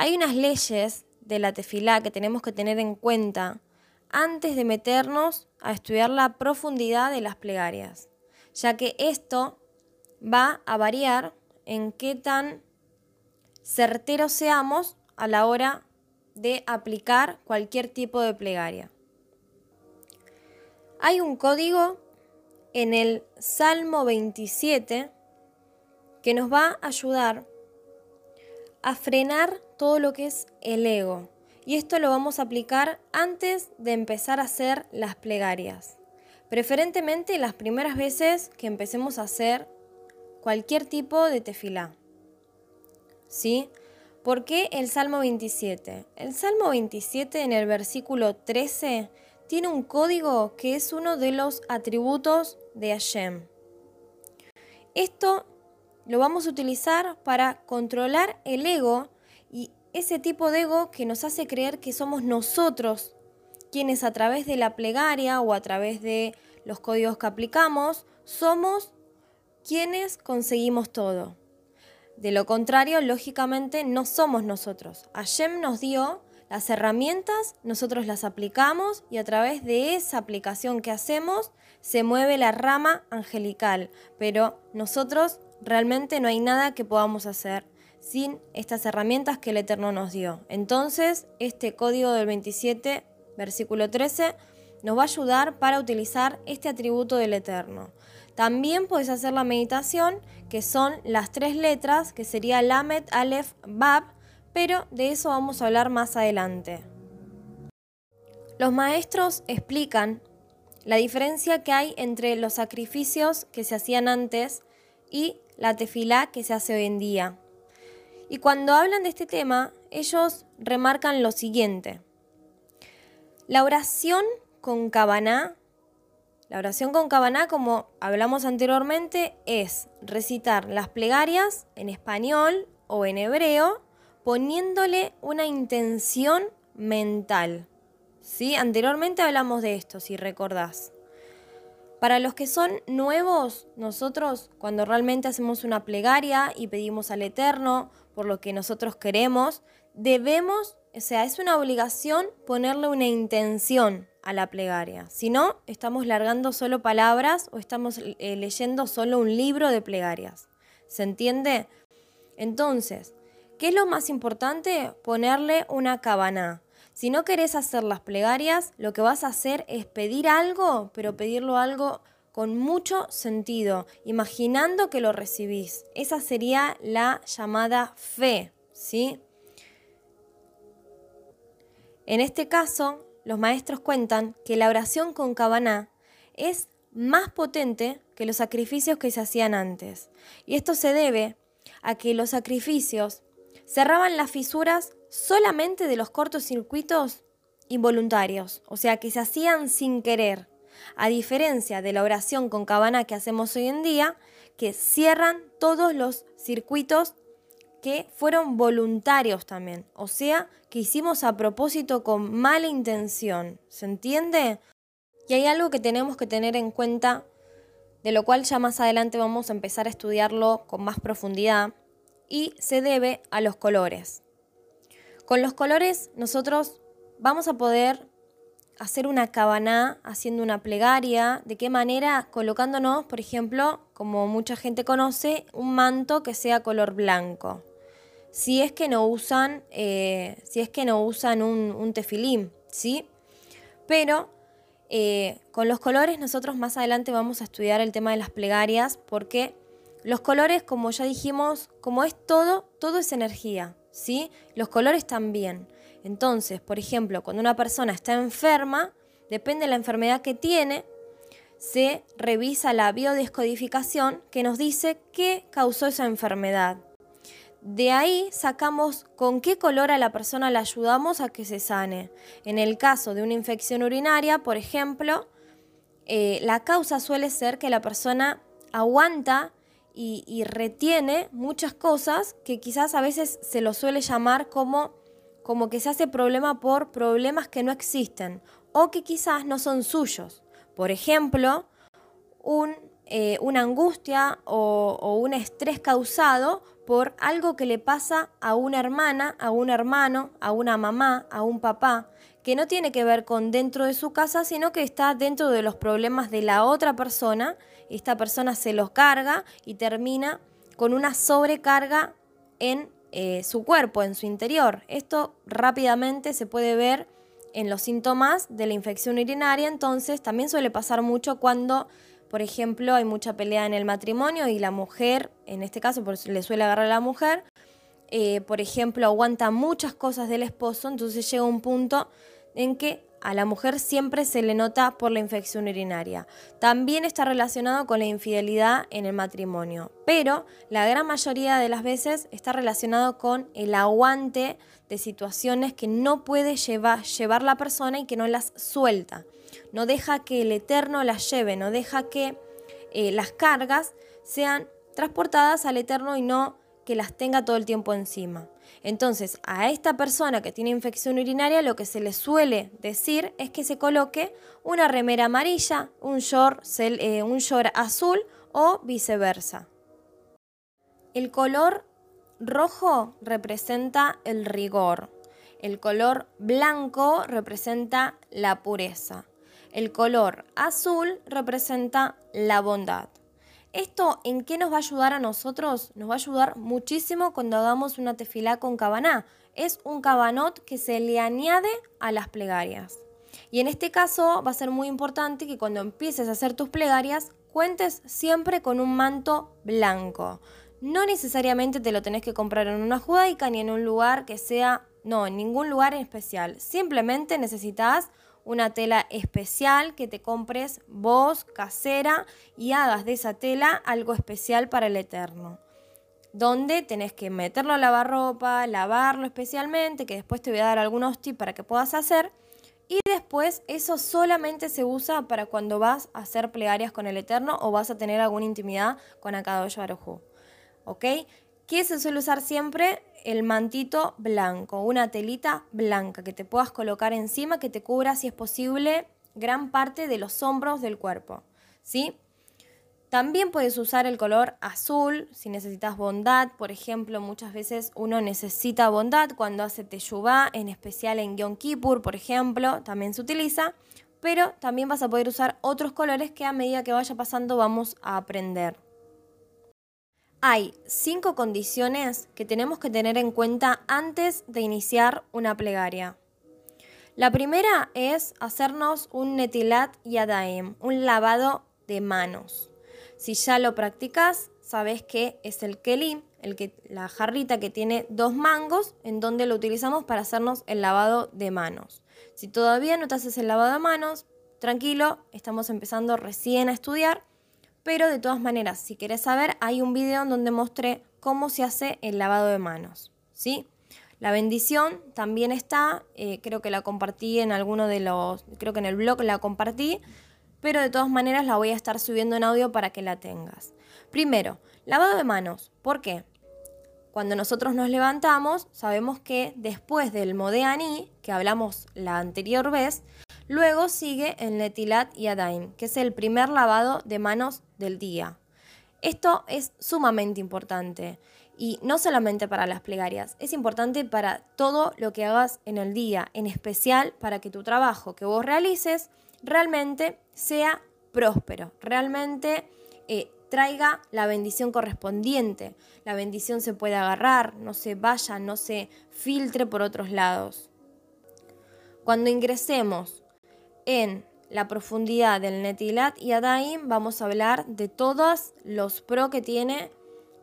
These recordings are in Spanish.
Hay unas leyes de la tefilá que tenemos que tener en cuenta antes de meternos a estudiar la profundidad de las plegarias, ya que esto va a variar en qué tan certeros seamos a la hora de aplicar cualquier tipo de plegaria. Hay un código en el Salmo 27 que nos va a ayudar a frenar todo lo que es el ego. Y esto lo vamos a aplicar antes de empezar a hacer las plegarias. Preferentemente las primeras veces que empecemos a hacer cualquier tipo de tefilá. ¿Sí? ¿Por qué el Salmo 27? El Salmo 27 en el versículo 13 tiene un código que es uno de los atributos de Hashem. Esto lo vamos a utilizar para controlar el ego ese tipo de ego que nos hace creer que somos nosotros quienes a través de la plegaria o a través de los códigos que aplicamos somos quienes conseguimos todo. De lo contrario, lógicamente no somos nosotros. Hashem nos dio las herramientas, nosotros las aplicamos y a través de esa aplicación que hacemos se mueve la rama angelical, pero nosotros realmente no hay nada que podamos hacer sin estas herramientas que el Eterno nos dio. Entonces, este código del 27, versículo 13, nos va a ayudar para utilizar este atributo del Eterno. También puedes hacer la meditación, que son las tres letras, que sería Lamet, Aleph, Bab, pero de eso vamos a hablar más adelante. Los maestros explican la diferencia que hay entre los sacrificios que se hacían antes y la tefilá que se hace hoy en día. Y cuando hablan de este tema, ellos remarcan lo siguiente. La oración con cabaná, la oración con cabaná, como hablamos anteriormente, es recitar las plegarias en español o en hebreo, poniéndole una intención mental. ¿Sí? Anteriormente hablamos de esto, si recordás. Para los que son nuevos, nosotros cuando realmente hacemos una plegaria y pedimos al Eterno por lo que nosotros queremos, debemos, o sea, es una obligación ponerle una intención a la plegaria. Si no, estamos largando solo palabras o estamos eh, leyendo solo un libro de plegarias. ¿Se entiende? Entonces, ¿qué es lo más importante? Ponerle una cabana. Si no querés hacer las plegarias, lo que vas a hacer es pedir algo, pero pedirlo algo con mucho sentido, imaginando que lo recibís. Esa sería la llamada fe, ¿sí? En este caso, los maestros cuentan que la oración con cabana es más potente que los sacrificios que se hacían antes. Y esto se debe a que los sacrificios cerraban las fisuras solamente de los cortocircuitos involuntarios, o sea, que se hacían sin querer, a diferencia de la oración con cabana que hacemos hoy en día, que cierran todos los circuitos que fueron voluntarios también, o sea, que hicimos a propósito con mala intención, ¿se entiende? Y hay algo que tenemos que tener en cuenta, de lo cual ya más adelante vamos a empezar a estudiarlo con más profundidad, y se debe a los colores. Con los colores nosotros vamos a poder hacer una cabana haciendo una plegaria. ¿De qué manera? Colocándonos, por ejemplo, como mucha gente conoce, un manto que sea color blanco. Si es que no usan, eh, si es que no usan un, un tefilín, ¿sí? Pero eh, con los colores nosotros más adelante vamos a estudiar el tema de las plegarias porque los colores, como ya dijimos, como es todo, todo es energía, ¿sí? Los colores también. Entonces, por ejemplo, cuando una persona está enferma, depende de la enfermedad que tiene, se revisa la biodescodificación que nos dice qué causó esa enfermedad. De ahí sacamos con qué color a la persona la ayudamos a que se sane. En el caso de una infección urinaria, por ejemplo, eh, la causa suele ser que la persona aguanta y, retiene muchas cosas que quizás a veces se lo suele llamar como, como que se hace problema por problemas que no existen o que quizás no son suyos. Por ejemplo, un, eh, una angustia o, o un estrés causado por algo que le pasa a una hermana, a un hermano, a una mamá, a un papá, que no tiene que ver con dentro de su casa, sino que está dentro de los problemas de la otra persona. Esta persona se los carga y termina con una sobrecarga en eh, su cuerpo, en su interior. Esto rápidamente se puede ver en los síntomas de la infección urinaria, entonces también suele pasar mucho cuando, por ejemplo, hay mucha pelea en el matrimonio y la mujer, en este caso le suele agarrar a la mujer, eh, por ejemplo, aguanta muchas cosas del esposo, entonces llega un punto en que a la mujer siempre se le nota por la infección urinaria. También está relacionado con la infidelidad en el matrimonio, pero la gran mayoría de las veces está relacionado con el aguante de situaciones que no puede llevar, la persona y que no las suelta. No deja que el Eterno las lleve, no deja que eh, las cargas sean transportadas al Eterno y no que las tenga todo el tiempo encima. Entonces, a esta persona que tiene infección urinaria lo que se le suele decir es que se coloque una remera amarilla, un short, eh, azul o viceversa. El color rojo representa el rigor. El color blanco representa la pureza. El color azul representa la bondad. ¿Esto en qué nos va a ayudar a nosotros? Nos va a ayudar muchísimo cuando hagamos una tefilá con cabaná. Es un cabanot que se le añade a las plegarias. Y en este caso va a ser muy importante que cuando empieces a hacer tus plegarias cuentes siempre con un manto blanco. No necesariamente te lo tenés que comprar en una judaica ni en un lugar que sea, no, en ningún lugar en especial. Simplemente necesitas una tela especial que te compres vos, casera, y hagas de esa tela algo especial para el Eterno. Donde tenés que meterlo a lavarropa, lavarlo especialmente, que después te voy a dar algunos tips para que puedas hacer. Y después eso solamente se usa para cuando vas a hacer plegarias con el Eterno o vas a tener alguna intimidad con Akadosh Baruj ¿Ok? ¿Qué se suele usar siempre? El mantito blanco, una telita blanca que te puedas colocar encima, que te cubra, si es posible, gran parte de los hombros del cuerpo. ¿Sí? También puedes usar el color azul si necesitas bondad. Por ejemplo, muchas veces uno necesita bondad cuando hace teshuvah, en especial en Yom Kippur, por ejemplo, también se utiliza. Pero también vas a poder usar otros colores que a medida que vaya pasando vamos a aprender. Hay cinco condiciones que tenemos que tener en cuenta antes de iniciar una plegaria. La primera es hacernos un netilat yadaim, un lavado de manos. Si ya lo practicas, sabes que es el kelim, el que, la jarrita que tiene dos mangos, en donde lo utilizamos para hacernos el lavado de manos. Si todavía no te haces el lavado de manos, tranquilo, estamos empezando recién a estudiar pero de todas maneras, si quieres saber, hay un video en donde mostré cómo se hace el lavado de manos, ¿sí? La bendición también está, eh, creo que la compartí en alguno de los, creo que en el blog la compartí, pero de todas maneras la voy a estar subiendo en audio para que la tengas. Primero, lavado de manos, ¿por qué? Cuando nosotros nos levantamos, sabemos que después del Modeani, que hablamos la anterior vez, Luego sigue el Netilat Yadaim, que es el primer lavado de manos del día. Esto es sumamente importante y no solamente para las plegarias, es importante para todo lo que hagas en el día, en especial para que tu trabajo que vos realices realmente sea próspero, realmente eh, traiga la bendición correspondiente. La bendición se puede agarrar, no se vaya, no se filtre por otros lados. Cuando ingresemos en la profundidad del Netilat y Adaim vamos a hablar de todos los pro que tiene,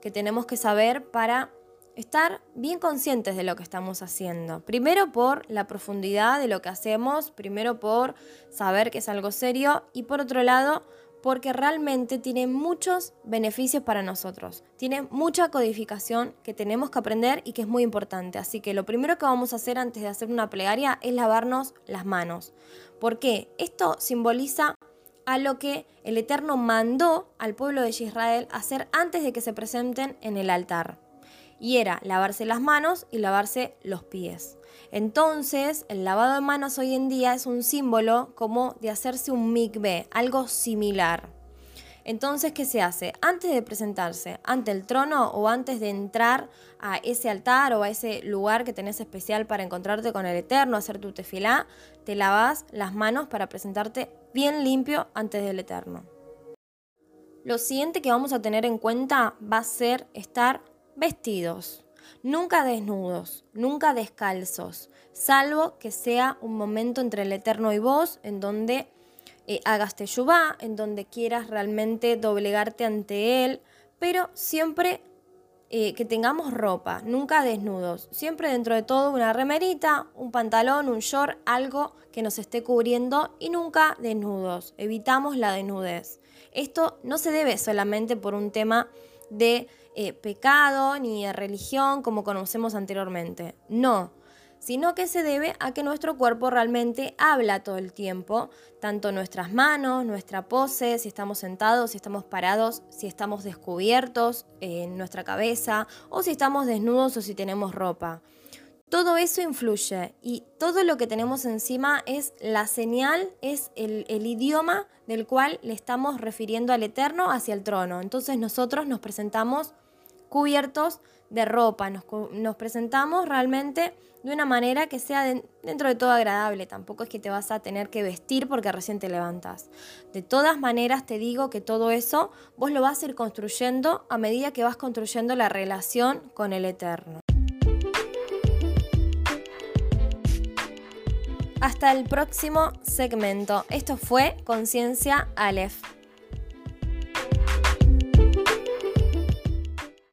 que tenemos que saber para estar bien conscientes de lo que estamos haciendo. Primero por la profundidad de lo que hacemos, primero por saber que es algo serio y por otro lado porque realmente tiene muchos beneficios para nosotros. Tiene mucha codificación que tenemos que aprender y que es muy importante. Así que lo primero que vamos a hacer antes de hacer una plegaria es lavarnos las manos. ¿Por qué? Esto simboliza a lo que el Eterno mandó al pueblo de Israel hacer antes de que se presenten en el altar. Y era lavarse las manos y lavarse los pies. Entonces, el lavado de manos hoy en día es un símbolo como de hacerse un mikve, algo similar. Entonces, ¿qué se hace? Antes de presentarse ante el trono o antes de entrar a ese altar o a ese lugar que tenés especial para encontrarte con el Eterno, hacer tu tefilá, te lavas las manos para presentarte bien limpio antes del Eterno. Lo siguiente que vamos a tener en cuenta va a ser estar vestidos. Nunca desnudos, nunca descalzos, salvo que sea un momento entre el Eterno y vos en donde eh, hagas teyubá, en donde quieras realmente doblegarte ante Él, pero siempre eh, que tengamos ropa, nunca desnudos, siempre dentro de todo una remerita, un pantalón, un short, algo que nos esté cubriendo y nunca desnudos. Evitamos la desnudez. Esto no se debe solamente por un tema de eh, pecado ni religión como conocemos anteriormente. No, sino que se debe a que nuestro cuerpo realmente habla todo el tiempo, tanto nuestras manos, nuestra pose, si estamos sentados, si estamos parados, si estamos descubiertos en nuestra cabeza o si estamos desnudos o si tenemos ropa. Todo eso influye y todo lo que tenemos encima es la señal, es el, idioma del cual le estamos refiriendo al Eterno hacia el trono. Entonces nosotros nos presentamos cubiertos de ropa, nos, presentamos realmente de una manera que sea dentro de todo agradable, tampoco es que te vas a tener que vestir porque recién te levantas. De todas maneras te digo que todo eso vos lo vas a ir construyendo a medida que vas construyendo la relación con el Eterno. Hasta el próximo segmento. Esto fue Conciencia Aleph.